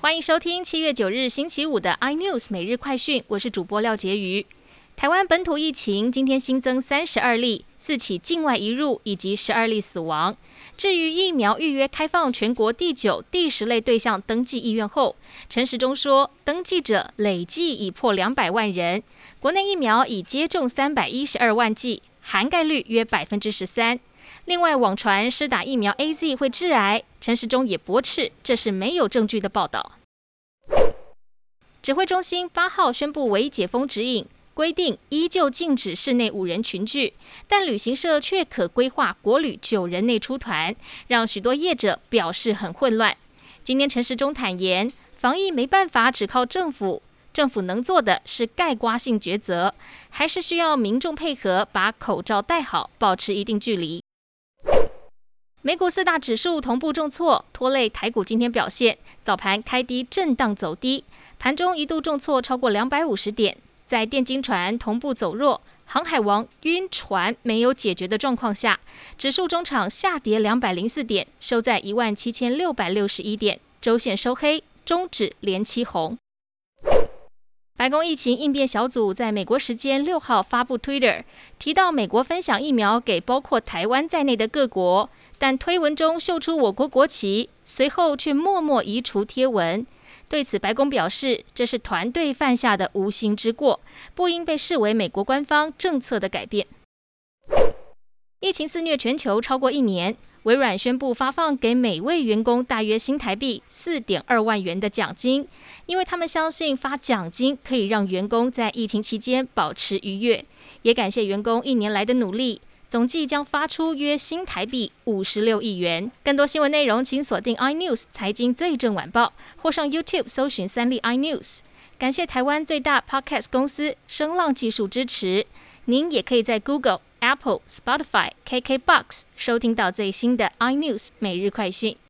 欢迎收听七月九日星期五的 iNews 每日快讯，我是主播廖杰瑜。台湾本土疫情今天新增三十二例，四起境外移入以及十二例死亡。至于疫苗预约开放全国第九、第十类对象登记意愿后，陈时中说，登记者累计已破两百万人，国内疫苗已接种三百一十二万剂，涵盖率约百分之十三。另外，网传施打疫苗 A Z 会致癌，陈时中也驳斥这是没有证据的报道。指挥中心八号宣布为解封指引，规定依旧禁止室内五人群聚，但旅行社却可规划国旅九人内出团，让许多业者表示很混乱。今天陈时中坦言，防疫没办法只靠政府，政府能做的是盖刮性抉择，还是需要民众配合，把口罩戴好，保持一定距离。美股四大指数同步重挫，拖累台股今天表现。早盘开低震荡走低，盘中一度重挫超过两百五十点。在电金船同步走弱、航海王晕船没有解决的状况下，指数中场下跌两百零四点，收在一万七千六百六十一点，周线收黑，中指连七红。白宫疫情应变小组在美国时间六号发布 Twitter，提到美国分享疫苗给包括台湾在内的各国，但推文中秀出我国国旗，随后却默默移除贴文。对此，白宫表示这是团队犯下的无心之过，不应被视为美国官方政策的改变。疫情肆虐全球超过一年。微软宣布发放给每位员工大约新台币四点二万元的奖金，因为他们相信发奖金可以让员工在疫情期间保持愉悦，也感谢员工一年来的努力。总计将发出约新台币五十六亿元。更多新闻内容，请锁定 iNews 财经最正晚报，或上 YouTube 搜寻三立 iNews。感谢台湾最大 Podcast 公司声浪技术支持。您也可以在 Google。Apple、Spotify、KKBox 收听到最新的 iNews 每日快讯。